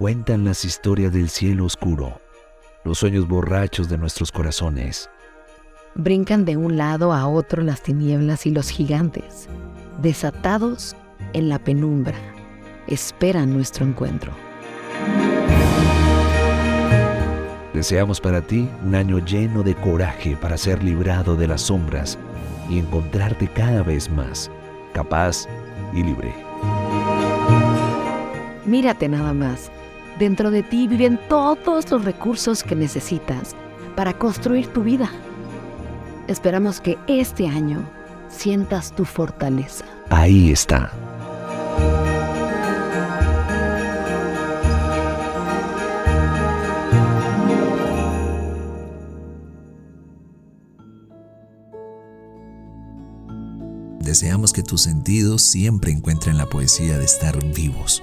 Cuentan las historias del cielo oscuro, los sueños borrachos de nuestros corazones. Brincan de un lado a otro las tinieblas y los gigantes, desatados en la penumbra, esperan nuestro encuentro. Deseamos para ti un año lleno de coraje para ser librado de las sombras y encontrarte cada vez más capaz y libre. Mírate nada más Dentro de ti viven todos los recursos que necesitas para construir tu vida. Esperamos que este año sientas tu fortaleza. Ahí está. Deseamos que tus sentidos siempre encuentren la poesía de estar vivos